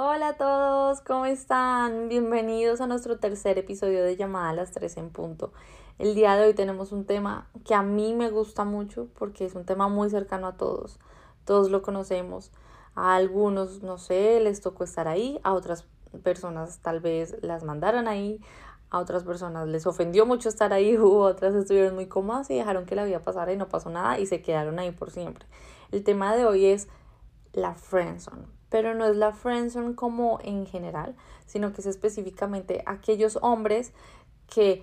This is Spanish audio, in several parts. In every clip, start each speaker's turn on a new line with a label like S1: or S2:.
S1: Hola a todos, ¿cómo están? Bienvenidos a nuestro tercer episodio de Llamada a las 3 en punto. El día de hoy tenemos un tema que a mí me gusta mucho porque es un tema muy cercano a todos. Todos lo conocemos. A algunos, no sé, les tocó estar ahí, a otras personas tal vez las mandaron ahí, a otras personas les ofendió mucho estar ahí, u otras estuvieron muy cómodas y dejaron que la vida pasara y no pasó nada y se quedaron ahí por siempre. El tema de hoy es la friendzone pero no es la friendzone como en general, sino que es específicamente aquellos hombres que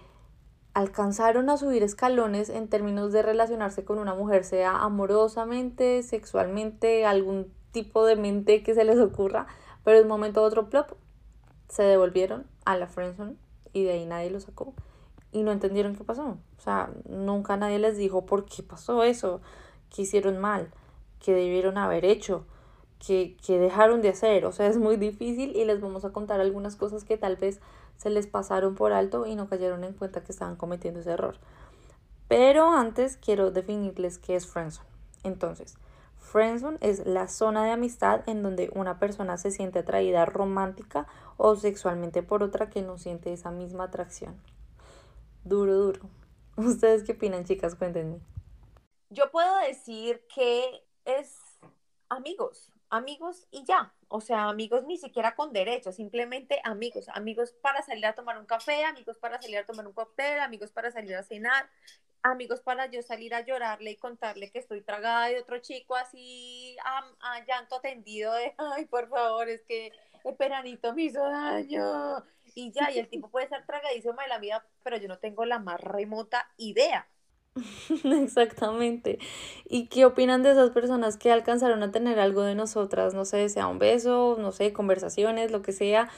S1: alcanzaron a subir escalones en términos de relacionarse con una mujer, sea amorosamente, sexualmente, algún tipo de mente que se les ocurra, pero de un momento a otro plop se devolvieron a la friendzone y de ahí nadie lo sacó y no entendieron qué pasó. O sea, nunca nadie les dijo por qué pasó eso, qué hicieron mal, qué debieron haber hecho que, dejaron de hacer. O sea, es muy difícil y les vamos a contar algunas cosas que tal vez se les pasaron por alto y no cayeron en cuenta que estaban cometiendo ese error. Pero antes quiero definirles qué es friendzone. Entonces, friendzone es la zona de amistad en donde una persona se siente atraída romántica o sexualmente por otra que no siente esa misma atracción. Duro, duro. ¿Ustedes qué opinan, chicas? Cuéntenme.
S2: Yo puedo decir que es amigos amigos y ya. O sea, amigos ni siquiera con derecho, simplemente amigos. Amigos para salir a tomar un café, amigos para salir a tomar un cóctel, amigos para salir a cenar, amigos para yo salir a llorarle y contarle que estoy tragada de otro chico así a, llanto tendido de, ay, por favor, es que el peranito me hizo daño. Y ya, y el tipo puede ser tragadísimo de la vida, pero yo no tengo la más remota idea
S1: Exactamente. ¿Y qué opinan de esas personas que alcanzaron a tener algo de nosotras? No sé, sea un beso, no sé, conversaciones, lo que sea,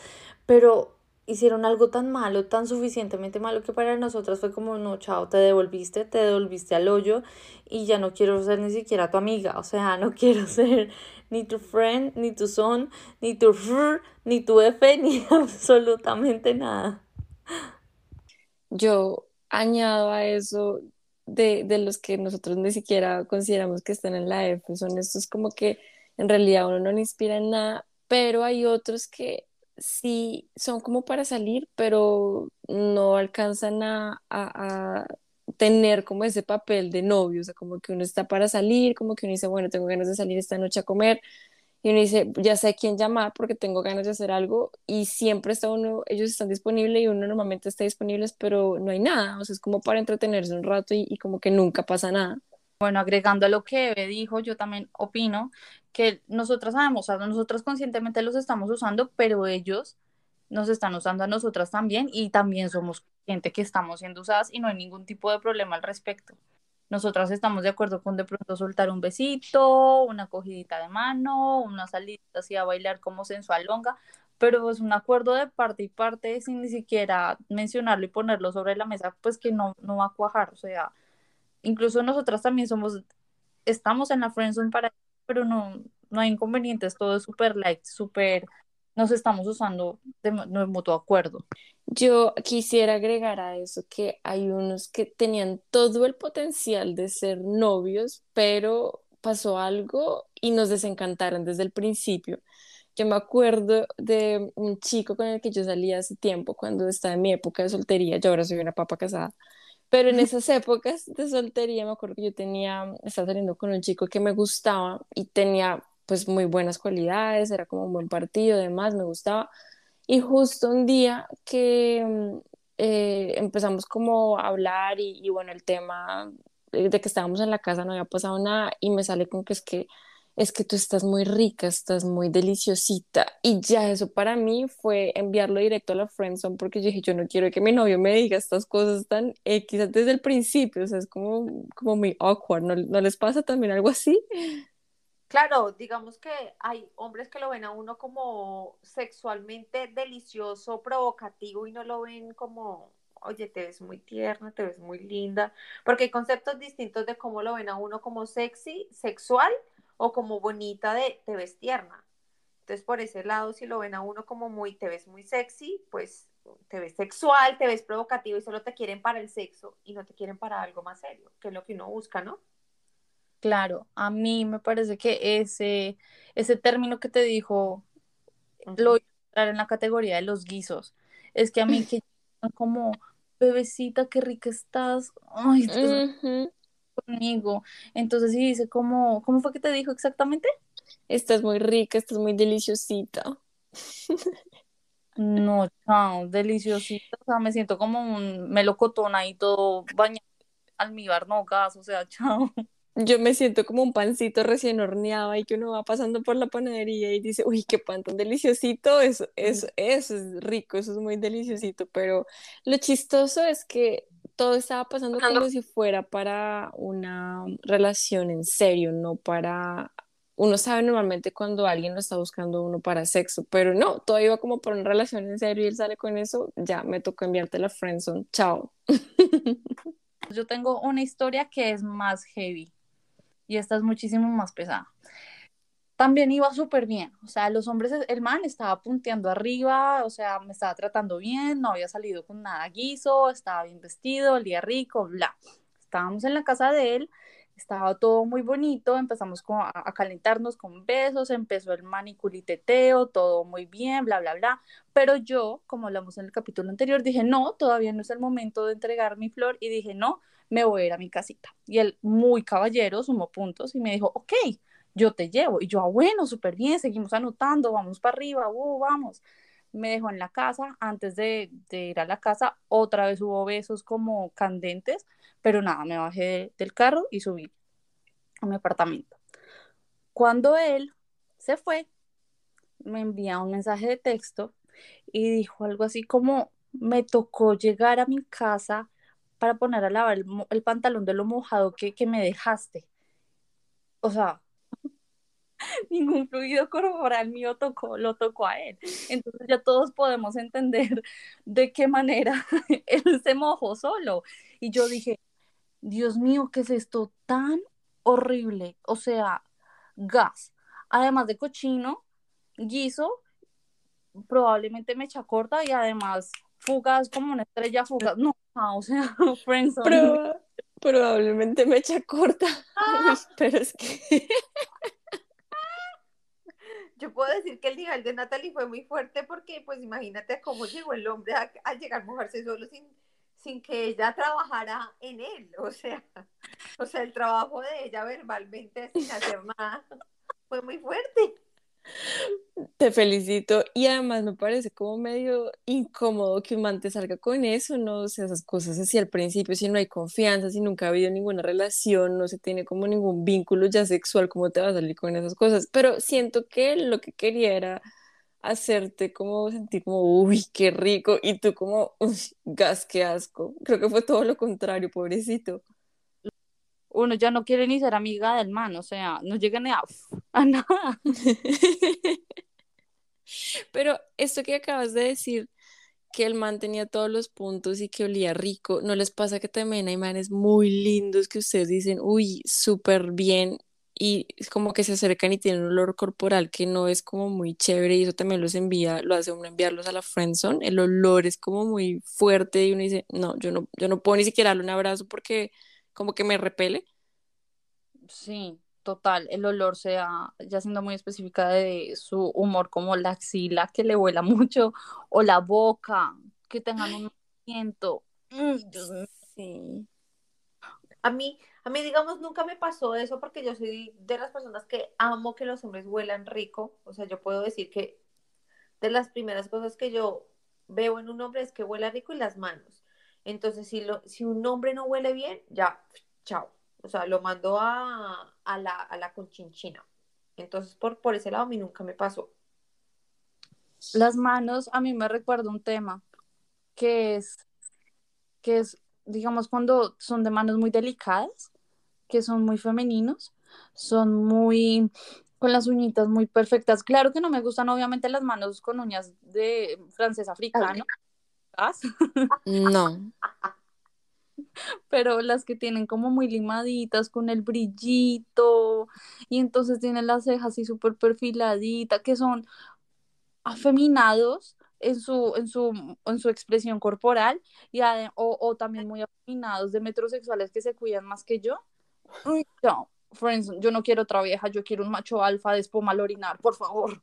S1: pero hicieron algo tan malo, tan suficientemente malo que para nosotras fue como, no, chao, te devolviste, te devolviste al hoyo y ya no quiero ser ni siquiera tu amiga, o sea, no quiero ser ni tu friend, ni tu son, ni tu fr, ni tu F, ni absolutamente nada.
S3: Yo añado a eso de, de, los que nosotros ni siquiera consideramos que están en la F, son estos como que en realidad uno no le inspira nada, pero hay otros que sí son como para salir, pero no alcanzan a, a, a tener como ese papel de novio, o sea, como que uno está para salir, como que uno dice, bueno, tengo ganas de salir esta noche a comer, y uno dice, ya sé quién llamar porque tengo ganas de hacer algo y siempre está uno, ellos están disponibles y uno normalmente está disponible, pero no hay nada, o sea, es como para entretenerse un rato y, como que nunca pasa nada.
S4: Bueno, agregando a lo que dijo, yo también opino que nosotras sabemos, o sea, nosotras conscientemente los estamos usando, pero ellos nos están usando a nosotras también y también somos gente que estamos siendo usadas y no hay ningún tipo de problema al respecto. Nosotras estamos de acuerdo con de pronto soltar un besito, una cogidita de mano, una salida así a bailar como sensual longa, pero es un acuerdo de parte y parte sin ni siquiera mencionarlo y ponerlo sobre la mesa, pues que no, no va a cuajar. O sea, incluso nosotras también somos, estamos en la friendzone para, pero no, no hay inconvenientes, todo es súper light, súper nos estamos usando de, mutuo acuerdo.
S3: Yo quisiera agregar a eso que hay unos que tenían todo el potencial de ser novios, pero pasó algo y nos desencantaron desde el principio. Yo me acuerdo de un chico con el que yo salía hace tiempo, cuando estaba en mi época de soltería, yo ahora soy una papa casada, pero en esas épocas de soltería me acuerdo que yo tenía, estaba saliendo con un chico que me gustaba y tenía pues muy buenas cualidades, era como un buen partido, además me gustaba. Y justo un día que mm, eh, empezamos como a hablar y, bueno, el tema de que estábamos en la casa no había pasado nada y me sale con que es que es que tú estás muy rica, estás muy deliciosita. Y ya eso para mí fue enviarlo directo a la friendzone porque yo dije, yo no quiero que mi novio me diga estas cosas tan X desde el principio, o sea, es como, como muy awkward, ¿no, ¿no les pasa también algo así?
S2: Claro, digamos que hay hombres que lo ven a uno como sexualmente delicioso, provocativo y no lo ven como, oye, te ves muy tierna, te ves muy linda, porque hay conceptos distintos de cómo lo ven a uno como sexy, sexual o como bonita de te ves tierna. Entonces, por ese lado, si lo ven a uno como muy, te ves muy sexy, pues te ves sexual, te ves provocativo y solo te quieren para el sexo y no te quieren para algo más serio, que es lo que uno busca, ¿no?
S4: Claro, a mí me parece que ese, ese término que te dijo lo voy a entrar en la categoría de los guisos. Es que a mí que como bebecita, qué rica estás. Ay, estás conmigo. Entonces sí dice como, ¿cómo fue que te dijo exactamente?
S3: Estás muy rica, estás muy deliciosita.
S4: No, chao, deliciosita. O sea, me siento como un melocotón ahí todo bañado almíbar, no gas, o sea, chao.
S3: Yo me siento como un pancito recién horneado y que uno va pasando por la panadería y dice, uy, qué pan tan deliciosito, eso, eso, eso es rico, eso es muy deliciosito, pero lo chistoso es que todo estaba pasando como si fuera para una relación en serio, no para... Uno sabe normalmente cuando alguien lo está buscando uno para sexo, pero no, todo iba como para una relación en serio y él sale con eso, ya me tocó enviarte la friendzone, chao.
S4: Yo tengo una historia que es más heavy y esta es muchísimo más pesada. También iba súper bien, o sea, los hombres, el man estaba punteando arriba, o sea, me estaba tratando bien, no había salido con nada guiso, estaba bien vestido, olía rico, bla. Estábamos en la casa de él, estaba todo muy bonito, empezamos a, a, calentarnos con besos, empezó el maniculiteteo, todo muy bien, bla, bla, bla. Pero yo, como hablamos en el capítulo anterior, dije, no, todavía no es el momento de entregar mi flor y dije, no, me voy a ir a mi casita. Y él, muy caballero, sumó puntos y me dijo, ok, yo te llevo. Y yo, ah, bueno, súper bien, seguimos anotando, vamos para arriba, uh, vamos. Me dejó en la casa, antes de, ir a la casa, otra vez hubo besos como candentes, pero nada, me bajé de, del carro y subí a mi apartamento. Cuando él se fue, me envía un mensaje de texto y dijo algo así como, me tocó llegar a mi casa para poner a lavar el, el pantalón de lo mojado que, que me dejaste. O sea, ningún fluido corporal mío tocó, lo tocó a él. Entonces ya todos podemos entender de qué manera él se mojó solo. Y yo dije, Dios mío, ¿qué es esto tan horrible? O sea, gas. Además de cochino, guiso, probablemente mecha corta y además fugas como una estrella fugaz. No, o sea,
S3: Proba probablemente mecha corta. Ah. pero es que
S2: yo puedo decir que el nivel de Natalie fue muy fuerte porque, pues, imagínate cómo llegó el hombre a, a llegar a mojarse solo sin, sin que ella trabajara en él, o sea, o sea, el trabajo de ella verbalmente sin hacer nada fue muy fuerte.
S3: Te felicito y además me parece como medio incómodo que un man te salga con eso, no o sea, esas cosas así al principio, si no hay confianza, si nunca ha habido ninguna relación, no se tiene como ningún vínculo ya sexual, ¿cómo te va a salir con esas cosas? Pero siento que lo que quería era hacerte como sentir como, uy, qué rico, y tú como, uy, gas, qué asco. Creo que fue todo lo contrario, pobrecito
S4: uno ya no quiere ni ser amiga del man, o sea, no llega ni a, a nada.
S3: Pero esto que acabas de decir, que el man tenía todos los puntos y que olía rico, ¿no les pasa que también hay manes muy lindos que ustedes dicen, uy, súper bien, y como que se acercan y tienen un olor corporal que no es como muy chévere y eso también los envía, lo hace uno enviarlos a la friendzone, el olor es como muy fuerte y uno dice, no, yo no, yo no puedo ni siquiera darle un abrazo porque como que me repele.
S4: Sí, total, el olor sea, ya siendo muy específica de su humor, como la axila que le vuela mucho, o la boca, que tengan un movimiento.
S2: Sí. A mí, a mí, digamos, nunca me pasó eso porque yo soy de las personas que amo que los hombres huelan rico. O sea, yo puedo decir que de las primeras cosas que yo veo en un hombre es que huela rico y las manos. Entonces, si, lo, si un hombre no huele bien, ya, chao. O sea, lo mandó a, a, la, a la conchinchina. Entonces, por, por ese lado, a mí nunca me pasó.
S4: Las manos, a mí me recuerda un tema que es, que es, digamos, cuando son de manos muy delicadas, que son muy femeninos, son muy Con las uñitas muy perfectas. Claro que no me gustan obviamente las manos con uñas de francés africano.
S3: No.
S4: Pero las que tienen como muy limaditas con el brillito y entonces tienen las cejas así súper perfiladitas, que son afeminados en su, en su, en su expresión corporal y o, o también muy afeminados de metrosexuales que se cuidan más que yo. Uy, no, friends, yo no quiero otra vieja, yo quiero un macho alfa de espuma al orinar, por favor.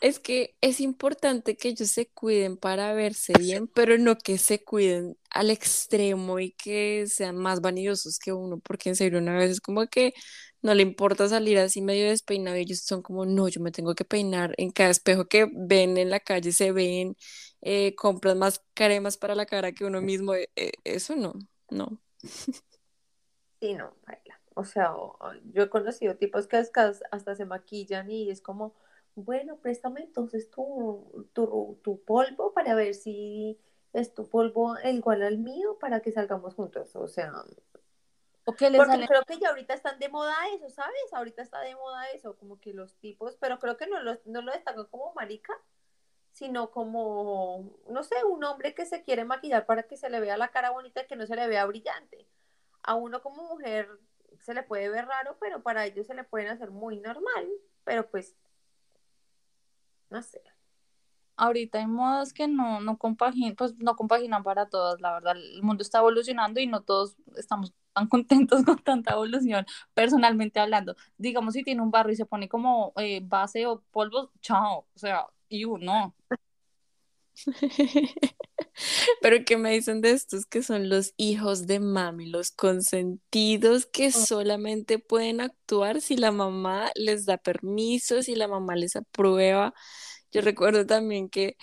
S3: Es que es importante que ellos se cuiden para verse bien, pero no que se cuiden al extremo y que sean más vanidosos que uno, porque en serio una vez es como que no le importa salir así medio despeinado y ellos son como, no, yo me tengo que peinar en cada espejo que ven en la calle, se ven, eh, compran más cremas para la cara que uno mismo, eh, eh, eso no, no.
S2: Sí, no, baila. O sea, yo he conocido tipos que hasta se maquillan y es como, bueno, préstame entonces tu, tu, tu polvo para ver si es tu polvo igual al mío para que salgamos juntos. O sea, porque creo que ya ahorita están de moda eso, ¿sabes? Ahorita está de moda eso, como que los tipos, pero creo que no lo, no lo destacan como marica, sino como, no sé, un hombre que se quiere maquillar para que se le vea la cara bonita y que no se le vea brillante. A uno como mujer se le puede ver raro, pero para ellos se le pueden hacer muy normal, pero pues, no sé.
S4: ahorita hay modas que no, no compaginan, pues no compaginan para todas, la verdad. El mundo está evolucionando y no todos estamos tan contentos con tanta evolución, personalmente hablando. Digamos, si tiene un barro y se pone como eh, base o polvos, chao. O sea, y no.
S3: Pero ¿qué me dicen de estos que son los hijos de mami, los consentidos que solamente pueden actuar si la mamá les da permiso, si la mamá les aprueba? Yo recuerdo también que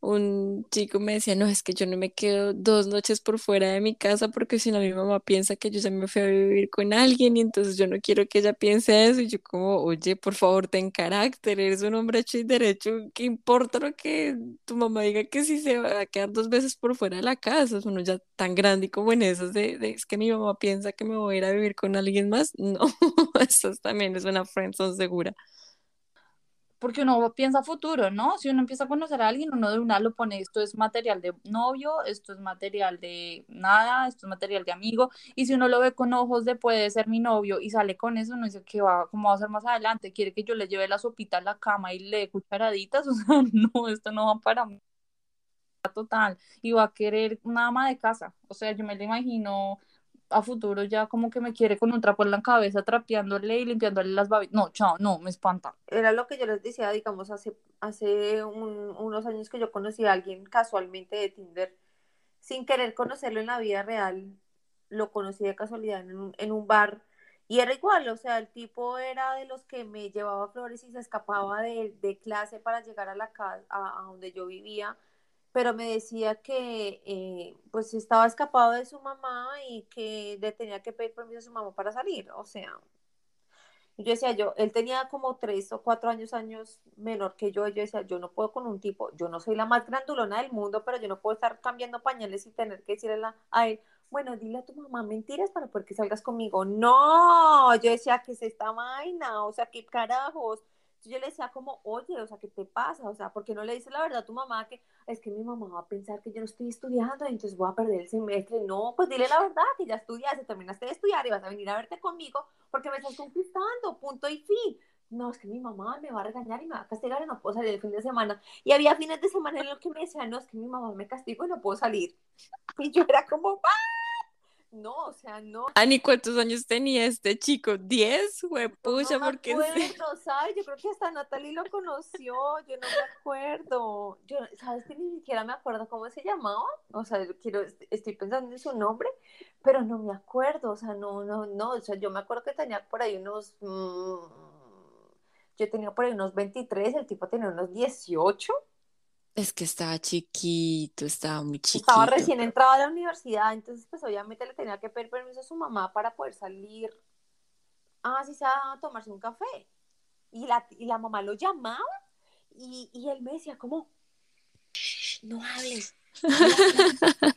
S3: un chico me decía, no, es que yo no me quedo dos noches por fuera de mi casa porque si no mi mamá piensa que yo ya me fui a vivir con alguien y entonces yo no quiero que ella piense eso. Y yo como, oye, por favor, ten carácter, eres un hombre hecho y derecho, ¿qué importa lo que tu mamá diga que si se va a quedar dos veces por fuera de la casa? Es uno ya tan grande y como en esas de, de, es que mi mamá piensa que me voy a ir a vivir con alguien más. No, eso también es una friendzone segura.
S4: Porque uno piensa futuro, ¿no? Si uno empieza a conocer a alguien, uno de una lo pone, esto es material de novio, esto es material de nada, esto es material de amigo, y si uno lo ve con ojos de puede ser mi novio y sale con eso, uno dice, ¿qué va? ¿Cómo va a ser más adelante? ¿Quiere que yo le lleve la sopita a la cama y le dé cucharaditas? O sea, no, esto no va para mí total, y va a querer una ama de casa, o sea, yo me lo imagino a futuro ya como que me quiere con un trapo en la cabeza, trapeándole y limpiándole las babitas. No, chao, no, me espanta.
S2: Era lo que yo les decía, digamos, hace, hace un- unos años que yo conocí a alguien casualmente de Tinder, sin querer conocerlo en la vida real, lo conocí de casualidad en un, en un bar y era igual, o sea, el tipo era de los que me llevaba flores y se escapaba de, de clase para llegar a la casa, a donde yo vivía, pero me decía que eh, pues estaba escapado de su mamá y que le tenía que pedir permiso a su mamá para salir, o sea, yo decía yo, él tenía como tres o cuatro años, años menor que yo, yo decía, yo no puedo con un tipo, yo no soy la más grandulona del mundo, pero yo no puedo estar cambiando pañales y tener que decirle a, él, bueno, dile a tu mamá mentiras para poder que salgas conmigo. No, yo decía, ¿qué es esta vaina? O sea, ¿qué carajos? Yo le decía como, oye, o sea, ¿qué te pasa? O sea, ¿por qué no le dices la verdad a tu mamá que es que mi mamá va a pensar que yo no estoy estudiando y entonces voy a perder el semestre? No, pues dile la verdad, que ya estudiaste, terminaste de estudiar y vas a venir a verte conmigo porque me estás conquistando, punto y fin. No, es que mi mamá me va a regañar y me va a castigar y no puedo salir el fin de semana. Y había fines de semana en los que me decían, no, es que mi mamá me castigo y no puedo salir. Y yo era como, ¿what? No, o sea, no.
S3: Ani, ¿cuántos años tenía este chico? ¿Diez? Pucha,
S2: no me
S3: porque
S2: acuerdo, ¿sabes? Yo creo que hasta Natalie lo conoció, yo no me acuerdo. Yo, ¿sabes que ni siquiera me acuerdo cómo se llamaba? O sea, yo quiero, estoy pensando en su nombre, pero no me acuerdo, o sea, no, no, no, o sea, yo me acuerdo que tenía por ahí unos, mmm, yo tenía por ahí unos 23, el tipo tenía unos 18.
S3: Es que estaba chiquito, estaba muy chiquito.
S2: Estaba recién entrado a la universidad, entonces pues obviamente le tenía que pedir permiso a su mamá para poder salir, ah, sí, a tomarse un café. Y la, y la mamá lo llamaba y, y él me decía como, no hables. No hables.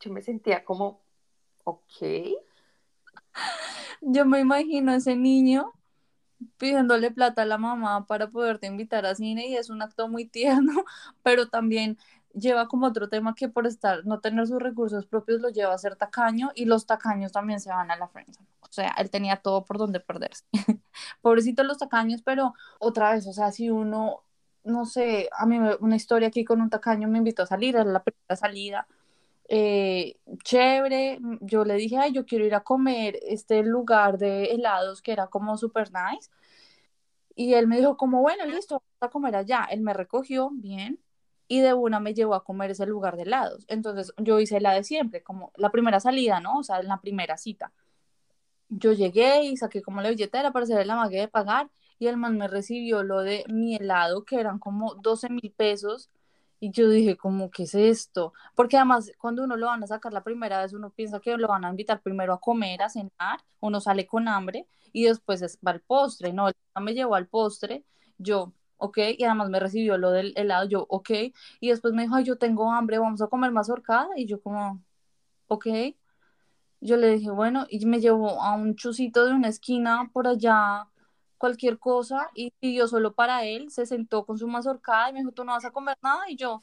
S2: Yo me sentía como, ok.
S4: Yo me imagino a ese niño pidiéndole plata a la mamá para poderte invitar a cine y es un acto muy tierno, pero también lleva como otro tema que por estar, no tener sus recursos propios lo lleva a ser tacaño y los tacaños también se van a la friendzone. O sea, él tenía todo por donde perderse. Pobrecitos los tacaños, pero otra vez, o sea, si uno, no sé, a mí una historia aquí con un tacaño me invitó a salir, era la primera salida. Eh, chévere, yo le dije, ay, yo quiero ir a comer este lugar de helados que era como super nice. Y él me dijo como, bueno, listo, vamos a comer allá. Él me recogió, bien, y de una me llevó a comer ese lugar de helados. Entonces yo hice la de siempre, como la primera salida, ¿no? O sea, en la primera cita. Yo llegué y saqué como la billetera para hacer la magia de pagar y el man me recibió lo de mi helado, que eran como 12 mil pesos. Y yo dije, como, ¿qué es esto? Porque además, cuando uno lo van a sacar la primera vez, uno piensa que lo van a invitar primero a comer, a cenar, uno sale con hambre y después va al postre. No, él me llevó al postre. Yo, ok, y además me recibió lo del helado, yo, ok, y después me dijo, Ay, yo tengo hambre, vamos a comer más horcada, y yo como, ok, yo le dije, bueno, y me llevó a un chusito de una esquina por allá, cualquier cosa, y pidió solo para él, se sentó con su mazorcada y me dijo, tú no vas a comer nada, y yo,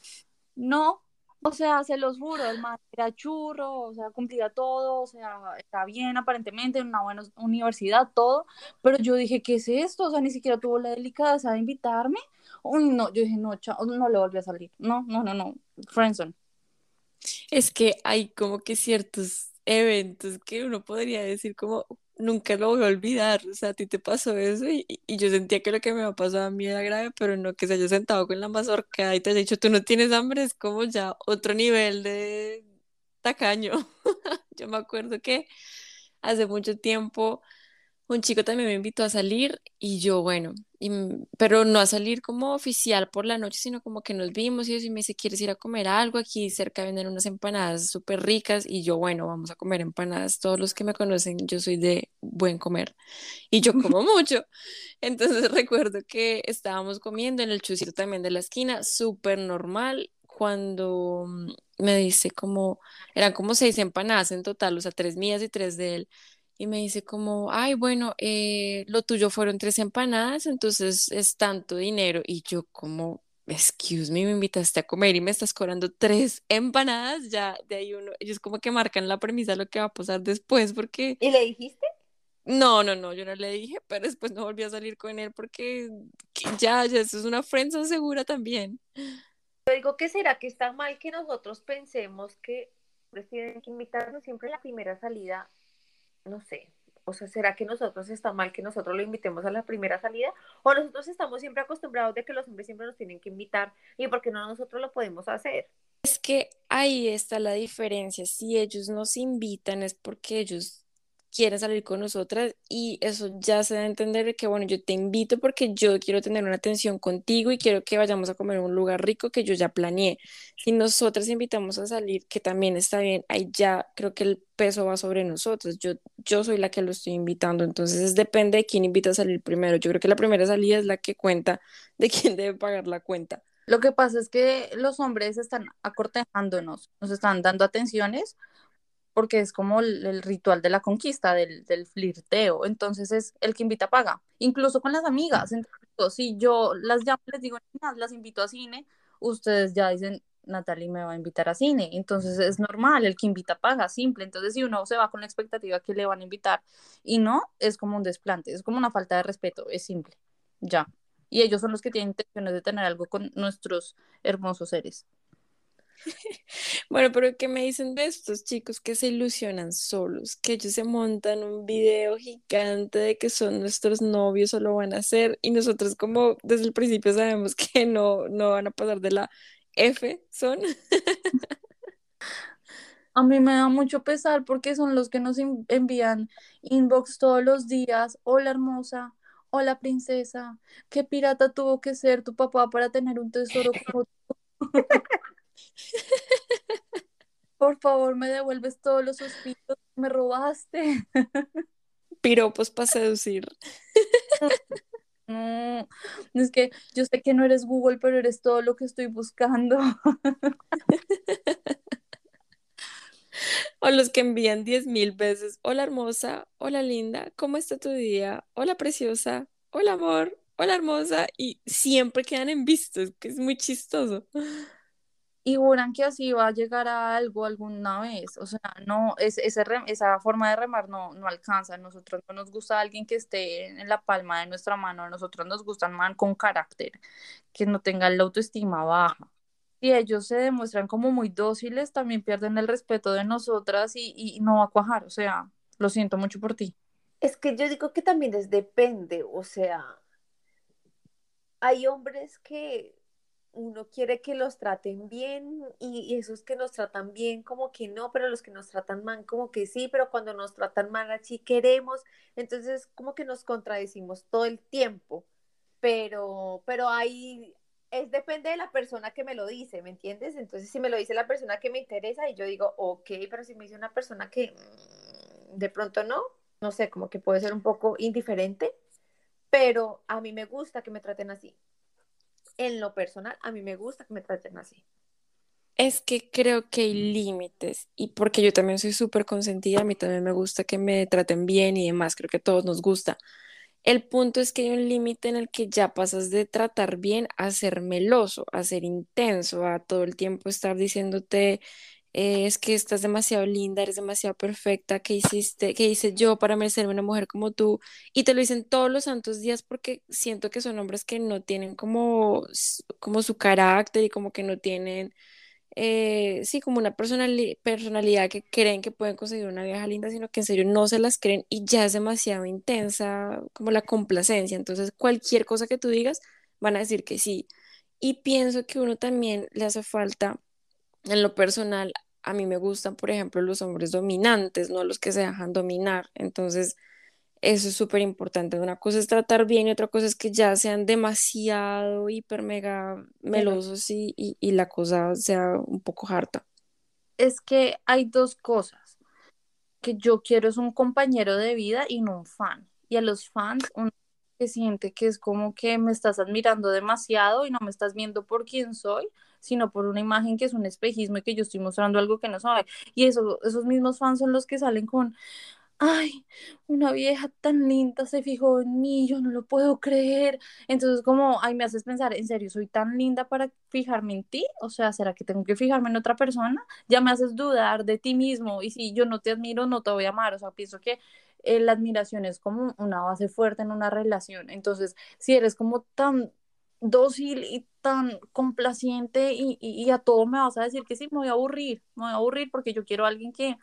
S4: no, o sea, se los juro, el man era churro, o sea, cumplía todo, o sea, está bien aparentemente en una buena universidad, todo, pero yo dije, ¿qué es esto? O sea, ni siquiera tuvo la delicadeza de invitarme. Uy, no, yo dije, no, chao, no le volví a salir. No, no, no, no, Friendson.
S3: Es que hay como que ciertos eventos que uno podría decir como, nunca lo voy a olvidar. O sea, a ti te pasó eso y, y yo sentía que lo que me ha pasado a mí era grave, pero no que se haya sentado con la mazorca y te haya dicho, tú no tienes hambre, es como ya otro nivel de tacaño. yo me acuerdo que hace mucho tiempo un chico también me invitó a salir y yo, bueno, y, pero no a salir como oficial por la noche, sino como que nos vimos y, y me dice, ¿quieres ir a comer algo? Aquí cerca venden unas empanadas súper ricas y yo, bueno, vamos a comer empanadas. Todos los que me conocen, yo soy de buen comer y yo como mucho. Entonces recuerdo que estábamos comiendo en el chusito también de la esquina, súper normal, cuando mm, me dice como, eran como seis empanadas en total, o sea, tres mías y tres de él y me dice como, ay, bueno, eh, lo tuyo fueron tres empanadas, entonces es tanto dinero. Y yo como, excuse me, me invitaste a comer y me estás cobrando tres empanadas, ya de ahí uno, ellos como que marcan la premisa de lo que va a pasar después, porque...
S2: ¿Y le dijiste?
S3: No, no, no, yo no le dije, pero después no volví a salir con él porque ya, ya, eso es una friendzone segura también.
S2: Yo digo que será que está mal que nosotros pensemos que tienen que invitarnos siempre a la primera salida no sé, o sea, ¿será que nosotros está mal que nosotros lo invitemos a la primera salida? ¿O nosotros estamos siempre acostumbrados de que los hombres siempre nos tienen que invitar y por qué no nosotros lo podemos hacer?
S3: Es que ahí está la diferencia. Si ellos nos invitan es porque ellos quieren salir con nosotras y eso ya se da a entender que, bueno, yo te invito porque yo quiero tener una atención contigo y quiero que vayamos a comer un lugar rico que yo ya planeé. Si nosotras invitamos a salir, que también está bien, ahí ya creo que el peso va sobre nosotros. Yo, yo soy la que lo estoy invitando, entonces depende de quién invita a salir primero. Yo creo que la primera salida es la que cuenta de quién debe pagar la cuenta.
S4: Lo que pasa es que los hombres están acortejándonos, nos están dando atenciones porque es como el, ritual de la conquista, del, del, flirteo. Entonces es el que invita paga, incluso con las amigas. Entonces, si yo las llamo, les digo, las invito a cine, ustedes ya dicen, Natalie me va a invitar a cine. Entonces es normal, el que invita paga, simple. Entonces si uno se va con la expectativa que le van a invitar y no, es como un desplante, es como una falta de respeto, es simple, ya. Y ellos son los que tienen intenciones de tener algo con nuestros hermosos seres.
S3: Bueno, pero ¿qué me dicen de estos chicos que se ilusionan solos? Que ellos se montan un video gigante de que son nuestros novios o lo van a hacer y nosotros como desde el principio sabemos que no, no van a pasar de la F, son.
S4: A mí me da mucho pesar porque son los que nos envían inbox todos los días. Hola hermosa, hola princesa, ¿qué pirata tuvo que ser tu papá para tener un tesoro como tú? Por favor, me devuelves todos los suspiros que me robaste.
S3: Piropos para seducir.
S4: No, es que yo sé que no eres Google, pero eres todo lo que estoy buscando.
S3: O los que envían diez mil veces, hola hermosa, hola linda, ¿cómo está tu día? Hola preciosa, hola amor, hola hermosa, y siempre quedan en vistos, que es muy chistoso.
S4: Y juran que así va a llegar a algo alguna vez. O sea, no, es, esa forma de remar no, no alcanza. A nosotros no nos gusta alguien que esté en la palma de nuestra mano. A nosotros nos gustan man con carácter, que no tenga la autoestima baja. Y ellos se demuestran como muy dóciles, también pierden el respeto de nosotras y, no va a cuajar. O sea, lo siento mucho por ti.
S2: Es que yo digo que también es depende. O sea, hay hombres que uno quiere que los traten bien y, esos que nos tratan bien como que no, pero los que nos tratan mal como que sí, pero cuando nos tratan mal así queremos, entonces como que nos contradecimos todo el tiempo, pero, pero ahí es depende de la persona que me lo dice, ¿me entiendes? Entonces si me lo dice la persona que me interesa y yo digo, ok, pero si me dice una persona que mm, de pronto no, no sé, como que puede ser un poco indiferente, pero a mí me gusta que me traten así en lo personal, a mí me gusta que me traten así.
S3: Es que creo que hay límites y porque yo también soy súper consentida, a mí también me gusta que me traten bien y demás, creo que a todos nos gusta. El punto es que hay un límite en el que ya pasas de tratar bien a ser meloso, a ser intenso, a todo el tiempo estar diciéndote eh, es que estás demasiado linda, eres demasiado perfecta, ¿qué hiciste? ¿Qué hice yo para merecerme una mujer como tú? Y te lo dicen todos los santos días porque siento que son hombres que no tienen como, como su carácter y como que no tienen, eh, sí, como una personalidad que creen que pueden conseguir una vieja linda, sino que en serio no se las creen y ya es demasiado intensa como la complacencia. Entonces, cualquier cosa que tú digas, van a decir que sí. Y pienso que uno también le hace falta en lo personal, a mí me gustan, por ejemplo, los hombres dominantes, no los que se dejan dominar. Entonces, eso es súper importante. Una cosa es tratar bien y otra cosa es que ya sean demasiado hiper mega melosos y, y, la cosa sea un poco harta.
S4: Es que hay dos cosas. Que yo quiero es un compañero de vida y no un fan. Y a los fans uno que siente que es como que me estás admirando demasiado y no me estás viendo por quién soy, sino por una imagen que es un espejismo y que yo estoy mostrando algo que no sabe. Y eso, esos mismos fans son los que salen con, ay, una vieja tan linda se fijó en mí, yo no lo puedo creer. Entonces, como, ay, me haces pensar, ¿en serio soy tan linda para fijarme en ti? O sea, ¿será que tengo que fijarme en otra persona? Ya me haces dudar de ti mismo y si yo no te admiro, no te voy a amar. O sea, pienso que eh, la admiración es como una base fuerte en una relación. Entonces, si eres como tan dócil y tan complaciente y, a todo me vas a decir que sí, me voy a aburrir, me voy a aburrir porque yo quiero a alguien que,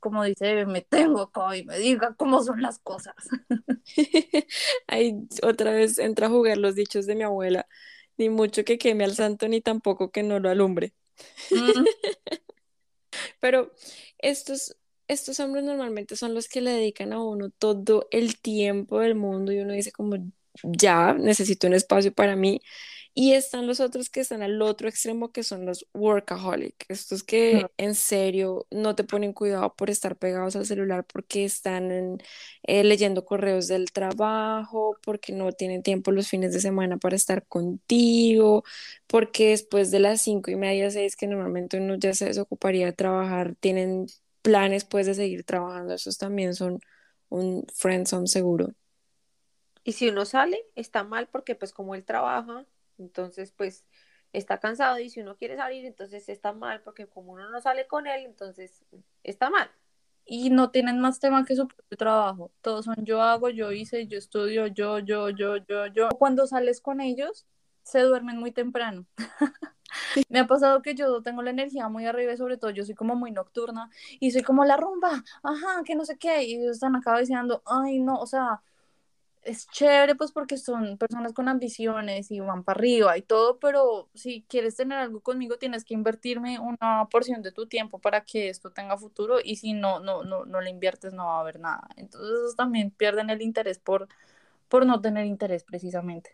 S4: como dice, me tengo acá y me diga cómo son las cosas.
S3: Ahí otra vez entra a jugar los dichos de mi abuela, ni mucho que queme al santo, ni tampoco que no lo alumbre. Mm. Pero estos, estos hombres normalmente son los que le dedican a uno todo el tiempo del mundo y uno dice como, ya necesito un espacio para mí. Y están los otros que están al otro extremo, que son los workaholic, estos que en serio no te ponen cuidado por estar pegados al celular porque están eh, leyendo correos del trabajo, porque no tienen tiempo los fines de semana para estar contigo, porque después de las cinco y media, seis, que normalmente uno ya se desocuparía de trabajar, tienen planes pues de seguir trabajando. Esos también son un friendzone seguro.
S2: Y si uno sale, está mal porque pues como él trabaja, entonces pues está cansado y si uno quiere salir, entonces está mal porque como uno no sale con él, entonces está mal.
S4: Y no tienen más tema que su propio trabajo. Todos son yo hago, yo hice, yo estudio, yo, yo, yo, yo, yo. Cuando sales con ellos, se duermen muy temprano. Me ha pasado que yo tengo la energía muy arriba y sobre todo yo soy como muy nocturna y soy como la rumba, ajá, que no sé qué, y ellos están acá diciendo, ay, no, o sea, es chévere pues porque son personas con ambiciones y van para arriba y todo, pero si quieres tener algo conmigo tienes que invertirme una porción de tu tiempo para que esto tenga futuro y si no no no no le inviertes no va a haber nada. Entonces también pierden el interés por por no tener interés precisamente.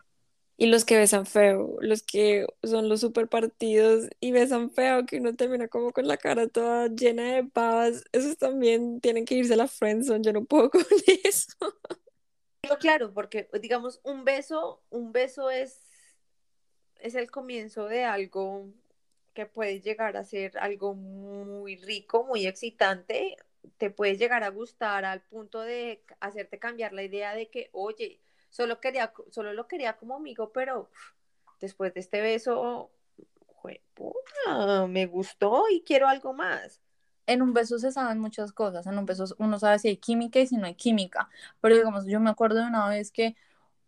S3: Y los que besan feo, los que son los super partidos y besan feo, que uno termina como con la cara toda llena de babas, esos también tienen que irse a la friendzone, yo no puedo con eso
S2: claro, porque digamos, un beso, un beso es, es el comienzo de algo que puede llegar a ser algo muy rico, muy excitante, te puede llegar a gustar al punto de hacerte cambiar la idea de que, oye, solo quería, solo lo quería como amigo, pero después de este beso, me gustó y quiero algo más.
S4: En un beso se saben muchas cosas, en un beso uno sabe si hay química y si no hay química, pero digamos, yo me acuerdo de una vez que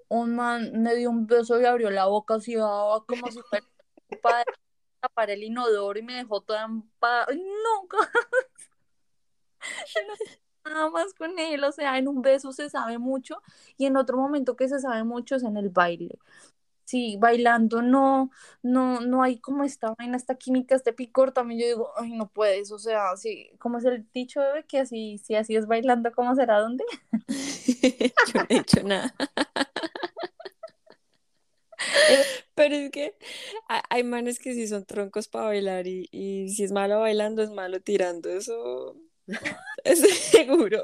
S4: un man me dio un beso y abrió la boca así, ah, como si fuera para tapar el inodoro y me dejó toda empada. Sé Nada más con él, o sea, en un beso se sabe mucho y en otro momento que se sabe mucho es en el baile. Sí, bailando no, no, no hay como esta vaina, esta química, este picor, también yo digo, ay, no puedes, o sea, sí, ¿cómo es el dicho, bebé? Que así, si así es bailando, ¿cómo será dónde?
S3: Yo no he dicho nada. Pero es que ha- hay manes que sí son troncos para bailar y, y si es malo bailando, es malo tirando. Eso es seguro.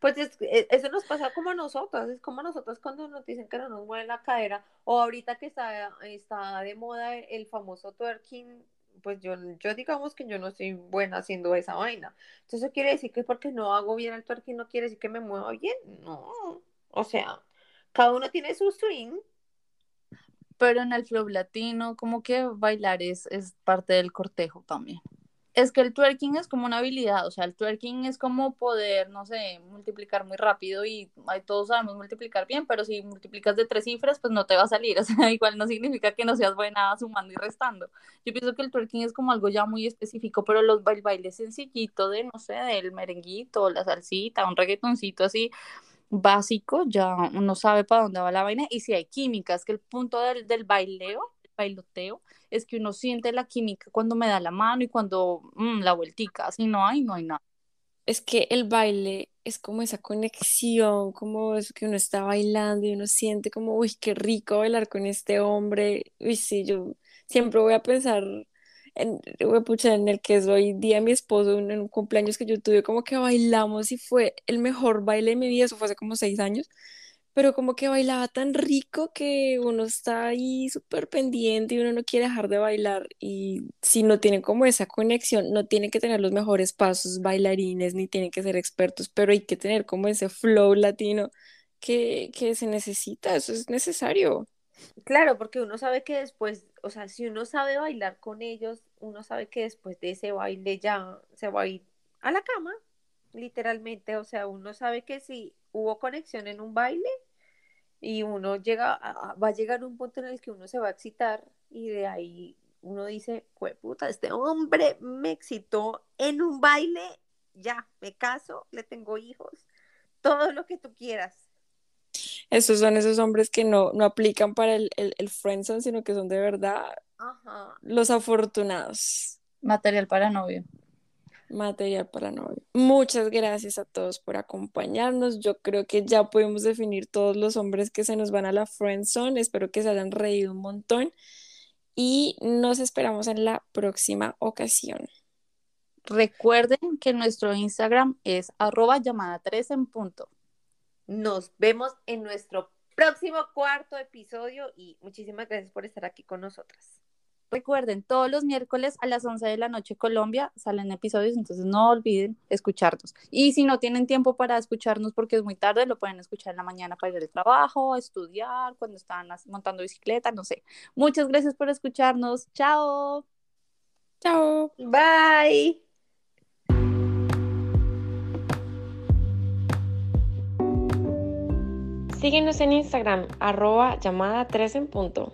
S2: Pues es- e- eso nos pasa como a nosotras, es como a nosotras cuando nos dicen que no nos mueve la cadera, o ahorita que está, está de moda el famoso twerking, pues yo, yo digamos que yo no soy buena haciendo esa vaina. Entonces eso quiere decir que porque no hago bien el twerking no quiere decir que me mueva bien, no. O sea, cada uno tiene su swing.
S4: Pero en el flow latino, como que bailar es, es parte del cortejo también. Es que el twerking es como una habilidad, o sea, el twerking es como poder, no sé, multiplicar muy rápido y todos sabemos multiplicar bien, pero si multiplicas de tres cifras, pues no te va a salir, o sea, igual no significa que no seas buena sumando y restando. Yo pienso que el twerking es como algo ya muy específico, pero los bail bailes sencillito de, no sé, del merenguito, la salsita, un reggaetoncito así básico, ya uno sabe para dónde va la vaina y si hay química, es que el punto del, del baileo, bailoteo, es que uno siente la química cuando me da la mano y cuando mm, la vueltica, si no hay, no hay nada.
S3: Es que el baile es como esa conexión, como eso que uno está bailando y uno siente como, uy, qué rico bailar con este hombre. Uy, sí, yo siempre voy a pensar en, pucha, en el que es hoy día mi esposo, en un cumpleaños que yo tuve, como que bailamos y fue el mejor baile de mi vida, eso fue hace como seis años, pero como que bailaba tan rico que uno está ahí súper pendiente y uno no quiere dejar de bailar y si no tiene como esa conexión, no tiene que tener los mejores pasos bailarines ni tienen que ser expertos, pero hay que tener como ese flow latino que, que se necesita, eso es necesario.
S2: Claro, porque uno sabe que después, o sea, si uno sabe bailar con ellos, uno sabe que después de ese baile ya se va a ir a la cama, literalmente. O sea, uno sabe que si hubo conexión en un baile y uno llega, a- va a llegar un punto en el que uno se va a excitar y de ahí uno dice, puta, este hombre me excitó en un baile, ya, me caso, le tengo hijos, todo lo que tú quieras.
S3: Esos son esos hombres que no, no aplican para el, el, el friendzone, sino que son de verdad
S2: Ajá.
S3: los afortunados.
S4: Material para novio.
S3: Material para novio. Muchas gracias a todos por acompañarnos. Yo creo que ya pudimos definir todos los hombres que se nos van a la friendzone. Espero que se hayan reído un montón y nos esperamos en la próxima ocasión.
S4: Recuerden que nuestro Instagram es arroba llamada 3 en punto.
S2: Nos vemos en nuestro próximo cuarto episodio y muchísimas gracias por estar aquí con nosotras.
S4: Recuerden, todos los miércoles a las 11 de la noche Colombia salen episodios, entonces no olviden escucharnos. Y si no tienen tiempo para escucharnos porque es muy tarde, lo pueden escuchar en la mañana para ir al trabajo, estudiar, cuando están montando bicicleta, no sé. Muchas gracias por escucharnos. Chao.
S3: Chao.
S2: Bye.
S1: Síguenos en Instagram, arroba llamada 3 en punto.